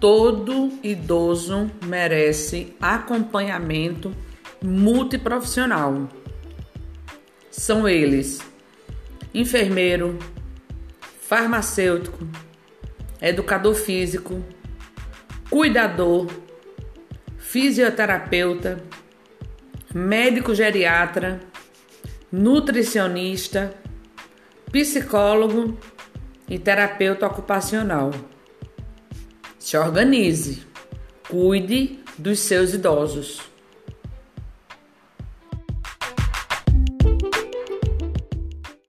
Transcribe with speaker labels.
Speaker 1: Todo idoso merece acompanhamento multiprofissional. São eles: enfermeiro, farmacêutico, educador físico, cuidador, fisioterapeuta, médico geriatra, nutricionista, psicólogo e terapeuta ocupacional. Se organize, cuide dos seus idosos.